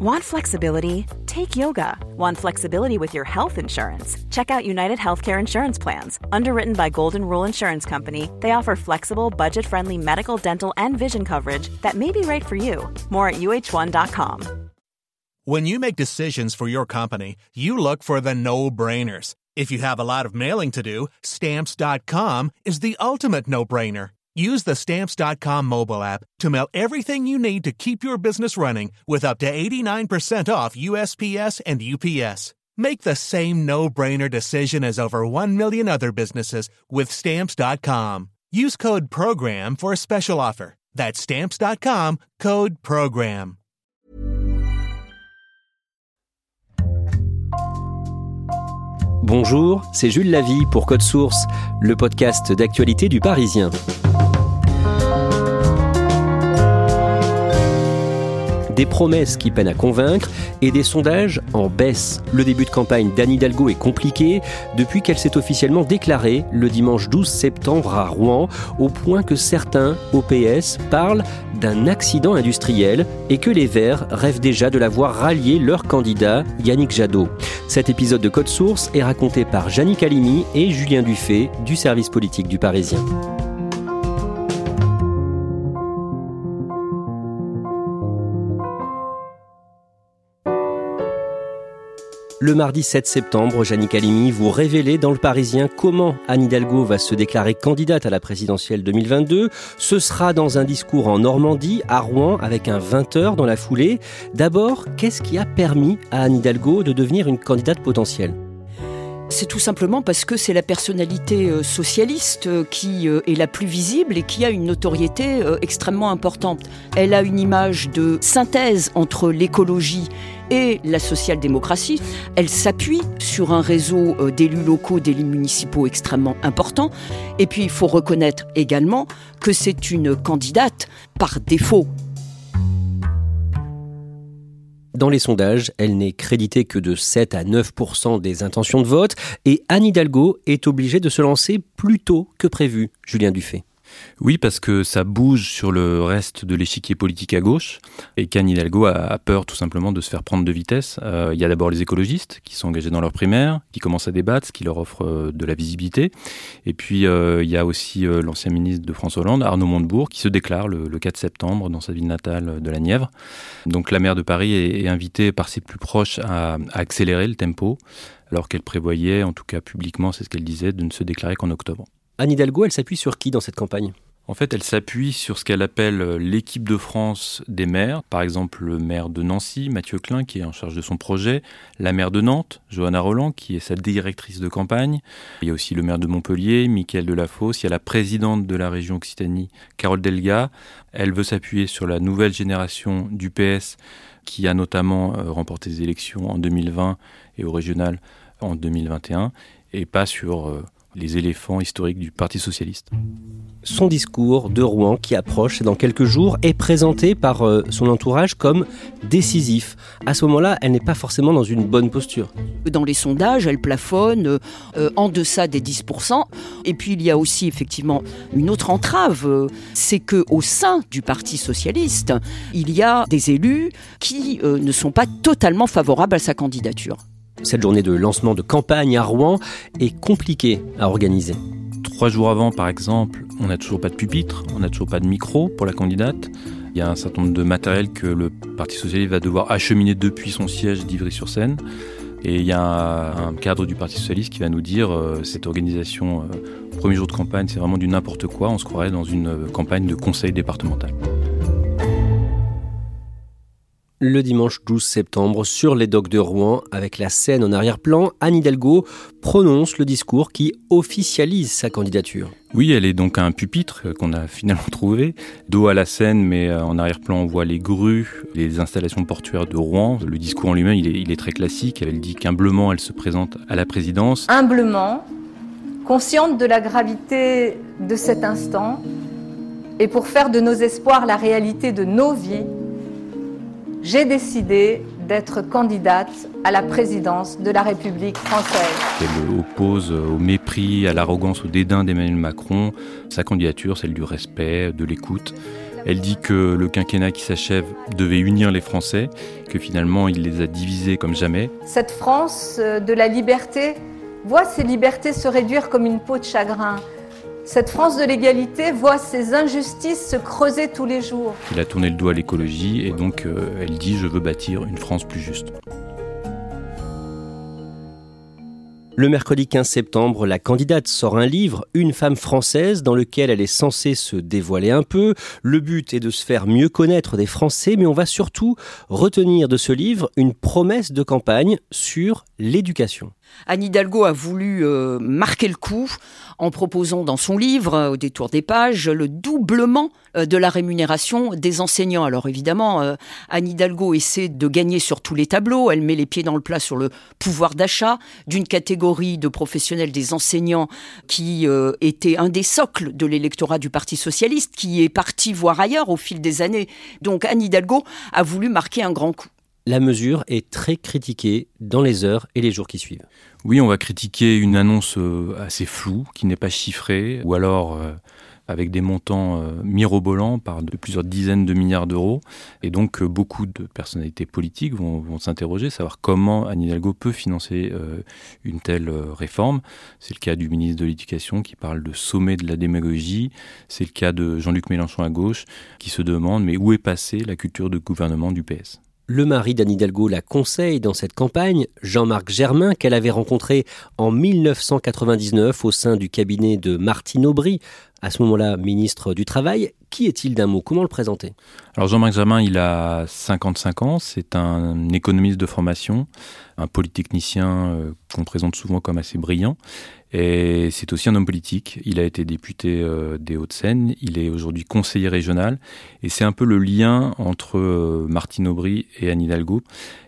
Want flexibility? Take yoga. Want flexibility with your health insurance? Check out United Healthcare Insurance Plans. Underwritten by Golden Rule Insurance Company, they offer flexible, budget friendly medical, dental, and vision coverage that may be right for you. More at uh1.com. When you make decisions for your company, you look for the no brainers. If you have a lot of mailing to do, stamps.com is the ultimate no brainer. Use the Stamps.com mobile app to mail everything you need to keep your business running with up to 89% off USPS and UPS. Make the same no-brainer decision as over 1 million other businesses with Stamps.com. Use code PROGRAM for a special offer. That's Stamps.com, code PROGRAM. Bonjour, c'est Jules Lavie pour Code Source, le podcast d'actualité du Parisien. Des promesses qui peinent à convaincre et des sondages en baisse. Le début de campagne d'Anne Hidalgo est compliqué depuis qu'elle s'est officiellement déclarée le dimanche 12 septembre à Rouen, au point que certains OPS parlent d'un accident industriel et que les Verts rêvent déjà de la voir rallier leur candidat Yannick Jadot. Cet épisode de Code Source est raconté par Jannick Halimi et Julien Dufay du service politique du Parisien. Le mardi 7 septembre, Jannick Halimi, vous révélez dans Le Parisien comment Anne Hidalgo va se déclarer candidate à la présidentielle 2022. Ce sera dans un discours en Normandie, à Rouen, avec un 20h dans la foulée. D'abord, qu'est-ce qui a permis à Anne Hidalgo de devenir une candidate potentielle? C'est tout simplement parce que c'est la personnalité euh, socialiste euh, qui euh, est la plus visible et qui a une notoriété extrêmement importante. Elle a une image de synthèse entre l'écologie et la social-démocratie. Elle s'appuie sur un réseau d'élus locaux, d'élus municipaux extrêmement important. Et puis, il faut reconnaître également que c'est une candidate par défaut. Dans les sondages, elle n'est créditée que de 7 à 9% des intentions de vote et Anne Hidalgo est obligée de se lancer plus tôt que prévu. Julien Dufay. Oui, parce que ça bouge sur le reste de l'échiquier politique à gauche et qu'Anne Hidalgo a, peur tout simplement de se faire prendre de vitesse. Euh, il y a d'abord les écologistes qui sont engagés dans leur primaire, qui commencent à débattre, ce qui leur offre euh, de la visibilité. Et puis euh, il y a aussi l'ancien ministre de François Hollande, Arnaud Montebourg, qui se déclare le, 4 septembre dans sa ville natale de la Nièvre. Donc la maire de Paris est, invitée par ses plus proches à, à accélérer le tempo, alors qu'elle prévoyait, en tout cas publiquement, c'est ce qu'elle disait, de ne se déclarer qu'en octobre. Anne Hidalgo, elle s'appuie sur qui dans cette campagne? En fait, elle s'appuie sur ce qu'elle appelle euh, l'équipe de France des maires. Par exemple, le maire de Nancy, Mathieu Klein, qui est en charge de son projet. La maire de Nantes, Johanna Roland, qui est sa directrice de campagne. Il y a aussi le maire de Montpellier, Mickaël Delafosse. Il y a la présidente de la région Occitanie, Carole Delga. Elle veut s'appuyer sur la nouvelle génération du PS, qui a notamment euh, remporté des élections en 2020 et au régional en 2021, et pas sur euh, les éléphants historiques du Parti socialiste. Son discours de Rouen qui approche dans quelques jours est présenté par euh, son entourage comme décisif. À ce moment-là, elle n'est pas forcément dans une bonne posture. Dans les sondages, elle plafonne euh, euh, en deçà des 10%. Et puis il y a aussi effectivement une autre entrave, c'est que au sein du Parti socialiste, il y a des élus qui ne sont pas totalement favorables à sa candidature. Cette journée de lancement de campagne à Rouen est compliquée à organiser. Trois jours avant, par exemple, on n'a toujours pas de pupitre, on n'a toujours pas de micro pour la candidate. Il y a un certain nombre de matériel que le Parti socialiste va devoir acheminer depuis son siège d'Ivry-sur-Seine. Et il y a un, cadre du Parti socialiste qui va nous dire euh, cette organisation, euh, premier jour de campagne, c'est vraiment du n'importe quoi. On se croirait dans une euh, campagne de conseil départemental le dimanche 12 septembre sur les docks de Rouen avec la scène en arrière-plan. Anne Hidalgo prononce le discours qui officialise sa candidature. Oui, elle est donc un pupitre qu'on a finalement trouvé, dos à la Seine, mais euh, en arrière-plan on voit les grues, les installations portuaires de Rouen. Le discours en lui-même, il est, il est très classique. Elle dit qu'humblement elle se présente à la présidence. Humblement, consciente de la gravité de cet instant, et pour faire de nos espoirs la réalité de nos vies, j'ai décidé d'être candidate à la présidence de la République française. Elle oppose au mépris, à l'arrogance, au dédain d'Emmanuel Macron sa candidature, celle du respect, de l'écoute. Elle dit que le quinquennat qui s'achève devait unir les Français, que finalement il les a divisés comme jamais. Cette France euh, de la liberté voit ses libertés se réduire comme une peau de chagrin. Cette France de l'égalité voit ses injustices se creuser tous les jours. Il a tourné le doigt à l'écologie et donc euh, elle dit je veux bâtir une France plus juste. Le mercredi 15 septembre, la candidate sort un livre, Une femme française, dans lequel elle est censée se dévoiler un peu. Le but est de se faire mieux connaître des Français, mais on va surtout retenir de ce livre une promesse de campagne sur l'éducation. Anne Hidalgo a voulu euh, marquer le coup en proposant dans son livre, euh, au détour des pages, le doublement euh, de la rémunération des enseignants. Alors évidemment, Anne Hidalgo essaie de gagner sur tous les tableaux. Elle met les pieds dans le plat sur le pouvoir d'achat d'une catégorie de professionnels des enseignants qui était un des socles de l'électorat du Parti socialiste, qui est parti voir ailleurs au fil des années. Donc Anne Hidalgo a voulu marquer un grand coup la mesure est très critiquée dans les heures et les jours qui suivent. Oui, on va critiquer une annonce euh, assez floue, qui n'est pas chiffrée, ou alors euh, avec des montants euh, mirobolants par plusieurs dizaines de milliards d'euros. Et donc beaucoup de personnalités politiques vont, s'interroger, savoir comment Anne Hidalgo peut financer une telle réforme. C'est le cas du ministre de l'Éducation qui parle de sommet de la démagogie. C'est le cas de Jean-Luc Mélenchon à gauche qui se demande mais où est passée la culture de gouvernement du PS le mari d'Anne Hidalgo la conseille dans cette campagne, Jean-Marc Germain, qu'elle avait rencontré en 1999 au sein du cabinet de Martine Aubry, à ce moment-là ministre du Travail. Qui est-il d'un mot? Comment le présenter? Alors Jean-Marc Germain, il a 55 ans, c'est un économiste de formation, un polytechnicien euh, qu'on présente souvent comme assez brillant. Et c'est aussi un homme politique. Il a été député euh, des Hauts-de-Seine. Il est aujourd'hui conseiller régional. Et c'est un peu le lien entre euh, Martine Aubry et Anne Hidalgo.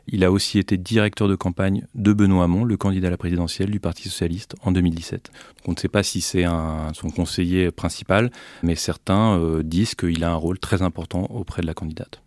Il a aussi été directeur de campagne de Benoît Hamon, le candidat à la présidentielle du Parti socialiste en 2017. on ne sait pas si c'est son conseiller principal, mais certains euh, disent qu'il a un rôle très important auprès de la candidate.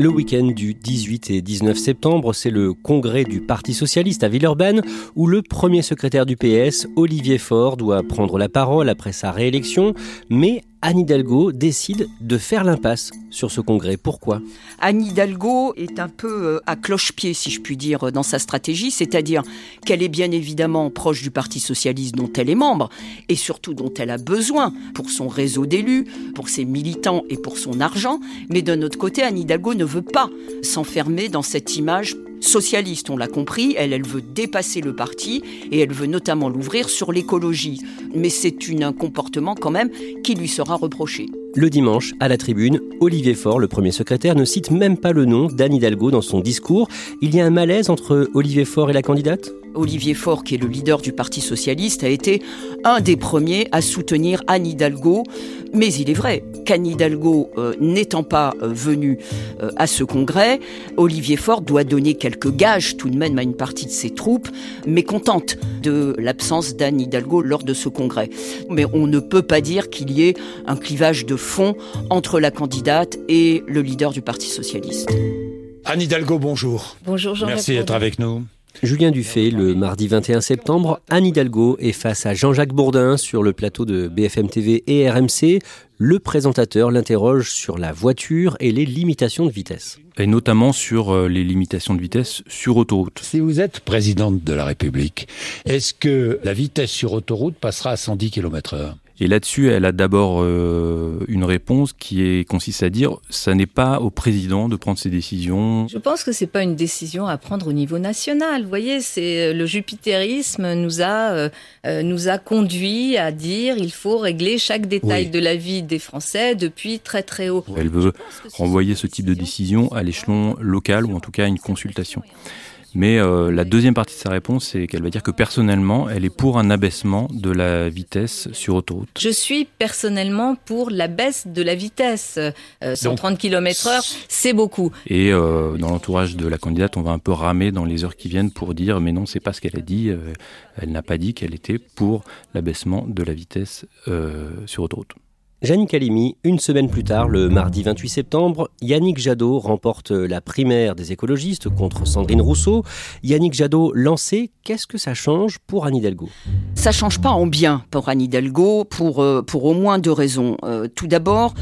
Le week-end du 18 et 19 septembre, c'est le congrès du Parti socialiste à Villeurbanne où le premier secrétaire du PS, Olivier Faure, doit prendre la parole après sa réélection, mais Anne Hidalgo décide de faire l'impasse sur ce congrès. Pourquoi? Anne Hidalgo est un peu euh, à cloche-pied, si je puis dire, dans sa stratégie, c'est-à-dire qu'elle est bien évidemment proche du Parti socialiste dont elle est membre, et surtout dont elle a besoin pour son réseau d'élus, pour ses militants et pour son argent, mais d'un autre côté, Anne Hidalgo ne veut pas s'enfermer dans cette image socialiste, on l'a compris, elle, elle veut dépasser le parti et elle veut notamment l'ouvrir sur l'écologie. Mais c'est un comportement quand même qui lui sera reproché. Le dimanche, à la tribune, Olivier Faure, le premier secrétaire, ne cite même pas le nom d'Anne Hidalgo dans son discours. Il y a un malaise entre Olivier Faure et la candidate? Olivier Faure, qui est le leader du Parti socialiste, a été un des premiers à soutenir Anne Hidalgo. Mais il est vrai qu'Anne Hidalgo euh, n'étant pas euh, venue euh, à ce congrès, Olivier Faure doit donner quelques gages tout de même à une partie de ses troupes, mécontentes de l'absence d'Anne Hidalgo lors de ce congrès. Mais on ne peut pas dire qu'il y ait un clivage de fond entre la candidate et le leader du Parti socialiste. Anne Hidalgo, bonjour. Bonjour Jean. Merci d'être avec nous. Julien Dufay, le mardi 21 septembre, Anne Hidalgo est face à Jean-Jacques Bourdin sur le plateau de BFM TV et RMC. Le présentateur l'interroge sur la voiture et les limitations de vitesse. Et notamment sur euh, les limitations de vitesse sur autoroute. Si vous êtes présidente de la République, est-ce que la vitesse sur autoroute passera à 110 km h et là-dessus, elle a d'abord euh, une réponse qui est, consiste à dire ça n'est pas au président de prendre ses décisions. Je pense que c'est pas une décision à prendre au niveau national. Vous voyez, c'est le jupitérisme nous a euh, euh, nous a conduit à dire il faut régler chaque détail de la vie des Français depuis très très haut. Elle veut renvoyer ce type de décision à l'échelon local ou en tout cas à une consultation. Mais euh, la deuxième partie de sa réponse, c'est qu'elle va dire que personnellement, elle est pour un abaissement de la vitesse sur autoroute. Je suis personnellement pour la baisse de la vitesse. 130 km/h, c'est beaucoup. Et euh, dans l'entourage de la candidate, on va un peu ramer dans les heures qui viennent pour dire mais non, c'est pas ce qu'elle a dit. Euh, elle n'a pas dit qu'elle était pour l'abaissement de la vitesse sur autoroute. Yannick Halimi, une semaine plus tard, le mardi 28 septembre, Yannick Jadot remporte la primaire des écologistes contre Sandrine Rousseau. Yannick Jadot lancé, qu'est-ce que ça change pour Anne Hidalgo? Ça change pas en bien pour Anne Hidalgo pour, euh, pour au moins deux raisons. Euh, tout d'abord,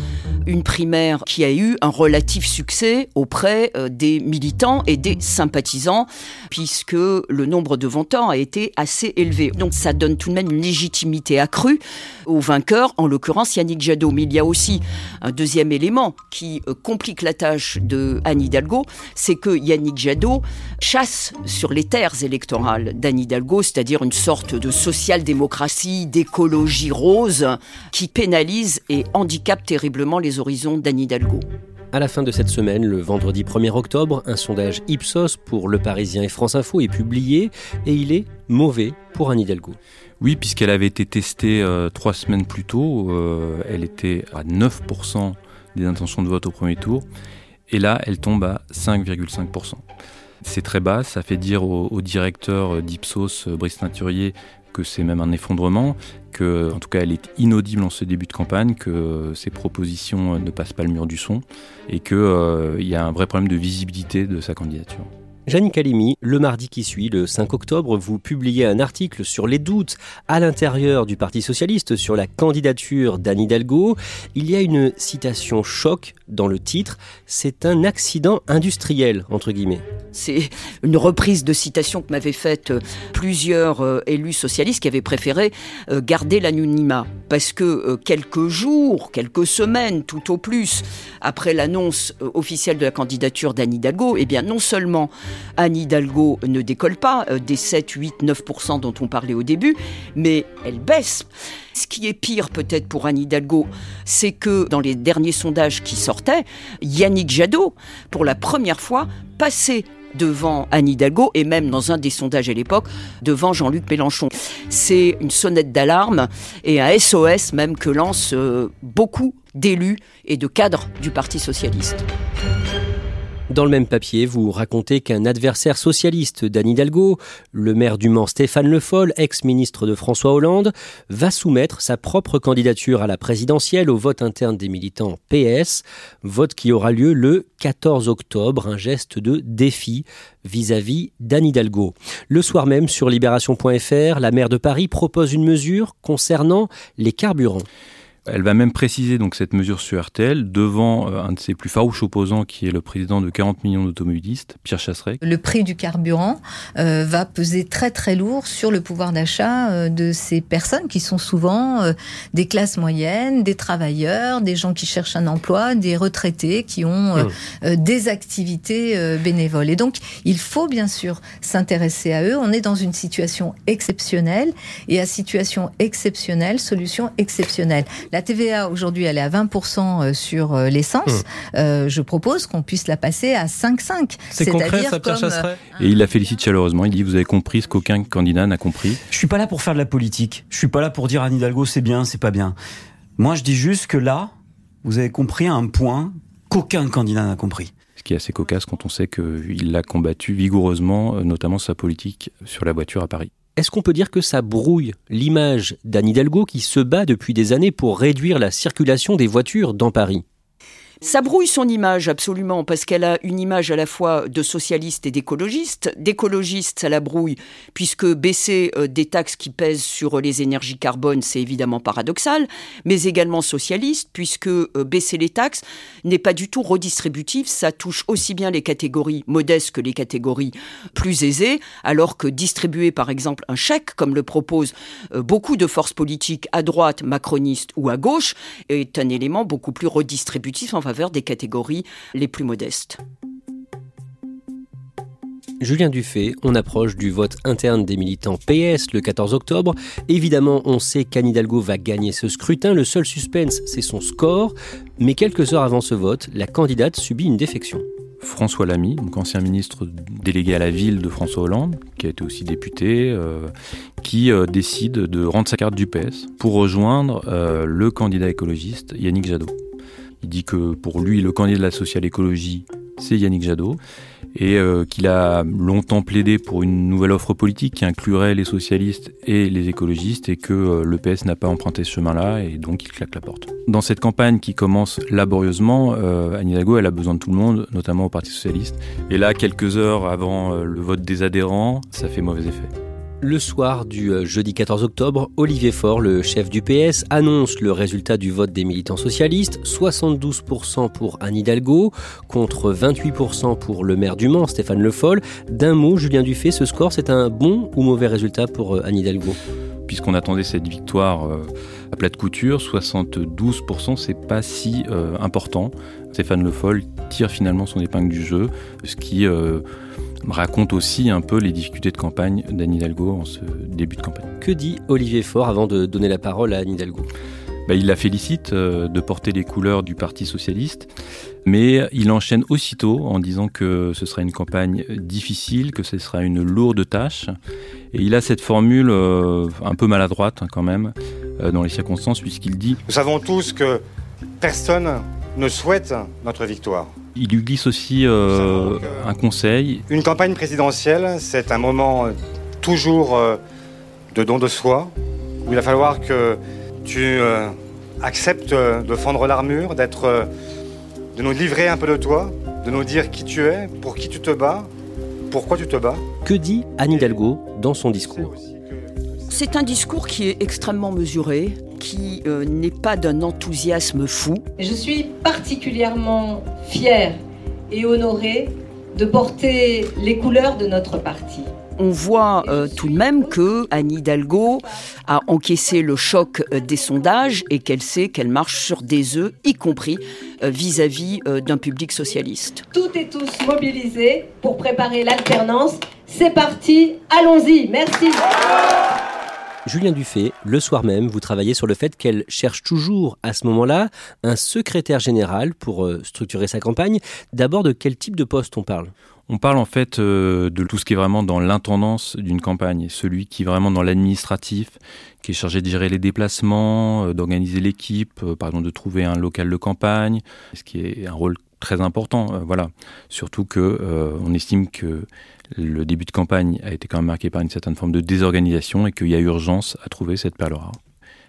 une primaire qui a eu un relatif succès auprès euh, des militants et des sympathisants, puisque le nombre de votants a été assez élevé. Donc ça donne tout de même une légitimité accrue au vainqueur, en l'occurrence Yannick Mais il y a aussi un deuxième élément qui euh, complique la tâche de Hidalgo, c'est que Yannick Jadot chasse sur les terres électorales d'Anne Hidalgo, c'est-à-dire une sorte de social-démocratie, d'écologie rose, qui pénalise et handicape terriblement les horizons d'Anne Hidalgo. À la fin de cette semaine, le vendredi 1er octobre, un sondage Ipsos pour Le Parisien et France Info est publié et il est mauvais pour Anne Hidalgo. Oui, puisqu'elle avait été testée euh, trois semaines plus tôt, euh, elle était à 9% des intentions de vote au premier tour, et là, elle tombe à 5,5%. C'est très bas, ça fait dire au, directeur d'Ipsos, Brice Teinturier, que c'est même un effondrement, que en tout cas elle est inaudible en ce début de campagne, que ses propositions ne passent pas le mur du son et qu'il euh, y a un vrai problème de visibilité de sa candidature. Janine Calimi, le mardi qui suit, le 5 octobre, vous publiez un article sur les doutes à l'intérieur du Parti Socialiste sur la candidature d'Anne Hidalgo. Il y a une citation choc dans le titre. C'est un accident industriel, entre guillemets. C'est une reprise de citation que m'avaient faite euh, plusieurs euh, élus socialistes qui avaient préféré euh, garder l'anonymat. Parce que quelques jours, quelques semaines tout au plus, après l'annonce officielle de la candidature d'Anne Hidalgo, eh bien non seulement Anne Hidalgo ne décolle pas des 7, 8, 9% dont on parlait au début, mais elle baisse. Ce qui est pire peut-être pour Anne Hidalgo, c'est que dans les derniers sondages qui sortaient, Yannick Jadot, pour la première fois, passait devant Anne Hidalgo et même dans un des sondages à l'époque devant Jean-Luc Mélenchon. C'est une sonnette d'alarme et un SOS même que lancent euh, beaucoup d'élus et de cadres du Parti socialiste. Dans le même papier, vous racontez qu'un adversaire socialiste d'Anne Hidalgo, le maire du Mans Stéphane Le Foll, ex-ministre de François Hollande, va soumettre sa propre candidature à la présidentielle au vote interne des militants PS, vote qui aura lieu le 14 octobre, un geste de défi vis-à-vis d'Anne Hidalgo. Le soir même, sur libération.fr, la maire de Paris propose une mesure concernant les carburants. Elle va même préciser donc cette mesure sur RTL devant euh, un de ses plus farouches opposants qui est le président de 40 millions d'automobilistes, Pierre Chasseret. Le prix du carburant euh, va peser très très lourd sur le pouvoir d'achat euh, de ces personnes qui sont souvent des classes moyennes, des travailleurs, des gens qui cherchent un emploi, des retraités qui ont mmh. des activités bénévoles. Et donc il faut bien sûr s'intéresser à eux. On est dans une situation exceptionnelle et à situation exceptionnelle, solution exceptionnelle. La TVA aujourd'hui, elle est à 20% euh, sur euh, l'essence. Hum. Euh, je propose qu'on puisse la passer à 5,5. C'est concret, ça, Pierre Chasseret Et il la félicite chaleureusement. Il dit Vous avez compris ce qu'aucun candidat n'a compris. Je suis pas là pour faire de la politique. Je suis pas là pour dire à Hidalgo c'est bien, c'est pas bien. Moi, je dis juste que là, vous avez compris un point qu'aucun candidat n'a compris ce qui est assez cocasse quand on sait qu'il l'a combattu vigoureusement, notamment sa politique sur la voiture à Paris. Est-ce qu'on peut dire que ça brouille l'image d'Anne Hidalgo qui se bat depuis des années pour réduire la circulation des voitures dans Paris? Ça brouille son image absolument parce qu'elle a une image à la fois de socialiste et d'écologiste. D'écologiste, ça la brouille puisque baisser euh, des taxes qui pèsent sur les énergies carbone, c'est évidemment paradoxal, mais également socialiste puisque euh, baisser les taxes n'est pas du tout redistributif, ça touche aussi bien les catégories modestes que les catégories plus aisées, alors que distribuer par exemple un chèque, comme le proposent euh, beaucoup de forces politiques à droite, macronistes ou à gauche, est un élément beaucoup plus redistributif faveur des catégories les plus modestes. Julien Dufay, on approche du vote interne des militants PS le 14 octobre. Évidemment, on sait qu'Anne Hidalgo va gagner ce scrutin. Le seul suspense, c'est son score. Mais quelques heures avant ce vote, la candidate subit une défection. François Lamy, donc ancien ministre délégué à la ville de François Hollande, qui a été aussi député, euh, qui euh, décide de rendre sa carte du PS pour rejoindre euh, le candidat écologiste Yannick Jadot. Il dit que pour lui, le candidat de la social-écologie, c'est Yannick Jadot, et euh, qu'il a longtemps plaidé pour une nouvelle offre politique qui inclurait les socialistes et les écologistes, et que euh, le PS n'a pas emprunté ce chemin-là, et donc il claque la porte. Dans cette campagne qui commence laborieusement, euh, elle a besoin de tout le monde, notamment au Parti socialiste. Et là, quelques heures avant euh, le vote des adhérents, ça fait mauvais effet. Le soir du euh, jeudi 14 octobre, Olivier Faure, le chef du PS, annonce le résultat du vote des militants socialistes 72% pour Anne Hidalgo, contre 28% pour le maire du Mans, Stéphane Le Foll. D'un mot, Julien Dufay, ce score, c'est un bon ou mauvais résultat pour euh, Anne Hidalgo? Puisqu'on attendait cette victoire euh, à plate couture, 72%, c'est pas si important. Stéphane Le Foll tire finalement son épingle du jeu, ce qui raconte aussi un peu les difficultés de campagne d'Anne Hidalgo en ce début de campagne. Que dit Olivier Faure avant de donner la parole à Anne Hidalgo? Bah, il la félicite euh, de porter les couleurs du Parti socialiste, mais il enchaîne aussitôt en disant que ce sera une campagne difficile, que ce sera une lourde tâche. Et il a cette formule euh, un peu maladroite hein, quand même euh, dans les circonstances, puisqu'il dit ⁇ Nous savons tous que personne ne souhaite notre victoire. Il lui glisse aussi euh, un conseil. Une campagne présidentielle, c'est un moment toujours euh, de don de soi, où il va falloir que tu euh, acceptes de fendre l'armure, d'être, de nous livrer un peu de toi, de nous dire qui tu es, pour qui tu te bats, pourquoi tu te bats. Que dit Anne Hidalgo dans son discours? C'est un discours qui est extrêmement mesuré, qui euh, n'est pas d'un enthousiasme fou. Je suis particulièrement fière et honorée de porter les couleurs de notre parti. On voit euh, tout de même que Anne Hidalgo a encaissé le choc euh, des sondages et qu'elle sait qu'elle marche sur des œufs, y compris vis-à-vis d'un public socialiste. Toutes et tous mobilisés pour préparer l'alternance. C'est parti, allons-y. Merci. Julien Dufay, le soir même, vous travaillez sur le fait qu'elle cherche toujours à ce moment-là un secrétaire général pour euh, structurer sa campagne. D'abord, de quel type de poste on parle? On parle en fait euh, de tout ce qui est vraiment dans l'intendance d'une campagne, celui qui est vraiment dans l'administratif, qui est chargé de gérer les déplacements, euh, d'organiser l'équipe, par exemple de trouver un local de campagne, ce qui est un rôle très important. voilà, surtout que on estime que le début de campagne a été quand même marqué par une certaine forme de désorganisation et qu'il y a urgence à trouver cette perle rare.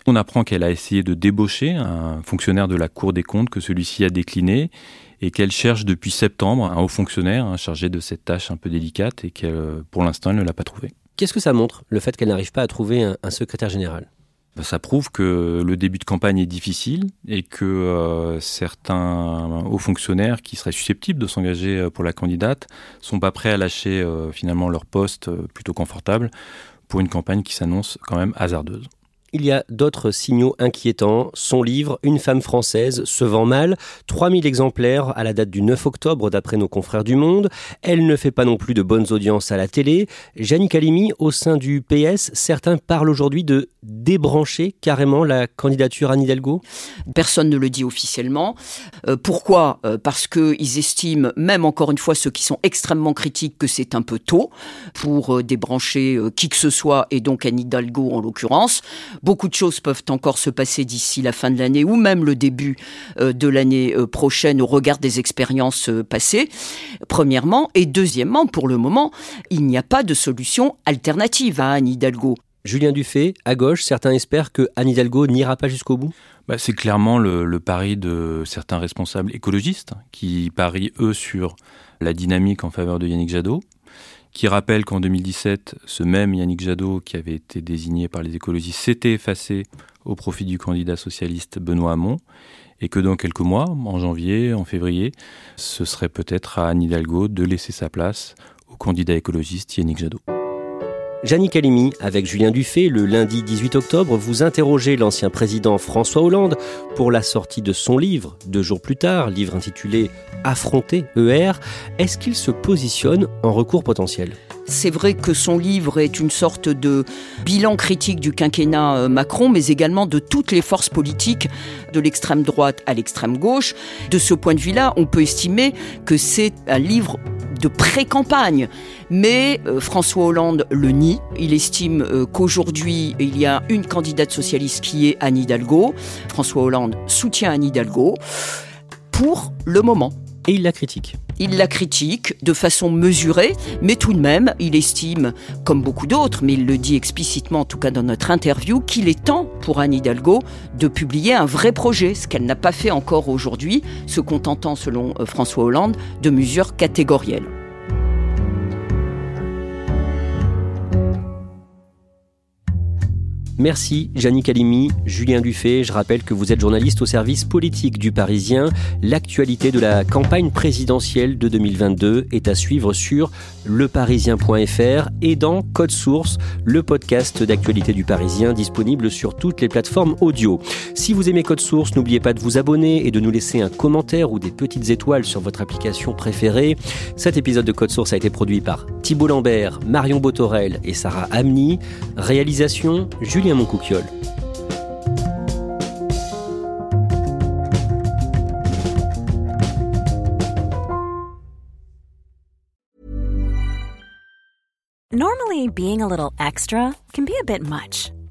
On apprend qu'elle a essayé de débaucher un fonctionnaire de la Cour des comptes, que celui-ci a décliné, et qu'elle cherche depuis septembre un haut fonctionnaire hein, chargé de cette tâche un peu délicate et que pour l'instant elle ne l'a pas trouvé. Qu'est-ce que ça montre, le fait qu'elle n'arrive pas à trouver un secrétaire général? Ça prouve que le début de campagne est difficile et que euh, certains hauts fonctionnaires qui seraient susceptibles de s'engager euh, pour la candidate sont pas prêts à lâcher euh, finalement leur poste plutôt confortable pour une campagne qui s'annonce quand même hasardeuse. Il y a d'autres signaux inquiétants. Son livre, Une femme française, se vend mal. 3000 exemplaires à la date du 9 octobre, d'après nos confrères du Monde. Elle ne fait pas non plus de bonnes audiences à la télé. Janine Calimi, au sein du PS, certains parlent aujourd'hui de débrancher carrément la candidature à Hidalgo Personne ne le dit officiellement. Euh, pourquoi? Euh, Parce qu'ils estiment, même encore une fois ceux qui sont extrêmement critiques, que c'est un peu tôt pour euh, débrancher qui que ce soit, et donc Anne Hidalgo en l'occurrence. Beaucoup de choses peuvent encore se passer d'ici la fin de l'année ou même le début euh, de l'année euh, prochaine au regard des expériences euh, passées, premièrement. Et deuxièmement, pour le moment, il n'y a pas de solution alternative à Anne Hidalgo. Julien Dufay, à gauche, certains espèrent que Anne Hidalgo n'ira pas jusqu'au bout bah, C'est clairement le, pari de certains responsables écologistes qui parient, eux, sur la dynamique en faveur de Yannick Jadot qui rappelle qu'en 2017, ce même Yannick Jadot, qui avait été désigné par les écologistes, s'était effacé au profit du candidat socialiste Benoît Hamon, et que dans quelques mois, en janvier, en février, ce serait peut-être à Anne Hidalgo de laisser sa place au candidat écologiste Yannick Jadot. Jannick Calimi, avec Julien Dufay, le lundi 18 octobre, vous interrogez l'ancien président François Hollande pour la sortie de son livre, deux jours plus tard, livre intitulé Affronter ER. Est-ce qu'il se positionne en recours potentiel? C'est vrai que son livre est une sorte de bilan critique du quinquennat euh, Macron, mais également de toutes les forces politiques, de l'extrême droite à l'extrême gauche. De ce point de vue-là, on peut estimer que c'est un livre de pré-campagne. Mais euh, François Hollande le nie. Il estime euh, qu'aujourd'hui, il y a une candidate socialiste qui est Anne Hidalgo. François Hollande soutient Anne Hidalgo. pour le moment. Et il la critique. Il la critique de façon mesurée, mais tout de même, il estime, comme beaucoup d'autres, mais il le dit explicitement en tout cas dans notre interview, qu'il est temps pour Anne Hidalgo de publier un vrai projet, ce qu'elle n'a pas fait encore aujourd'hui, se contentant, selon euh, François Hollande, de mesures catégorielles. Merci Jannick Calimi, Julien Dufay. Je rappelle que vous êtes journaliste au service politique du Parisien. L'actualité de la campagne présidentielle de 2022 est à suivre sur leparisien.fr et dans Code Source, le podcast d'actualité du Parisien disponible sur toutes les plateformes audio. Si vous aimez Code Source, n'oubliez pas de vous abonner et de nous laisser un commentaire ou des petites étoiles sur votre application préférée. Cet épisode de Code Source a été produit par Thibault Lambert, Marion Botorel et Sarah Amni. Réalisation Julien mon Moncouquiole. Normally, being a little extra can be a bit much,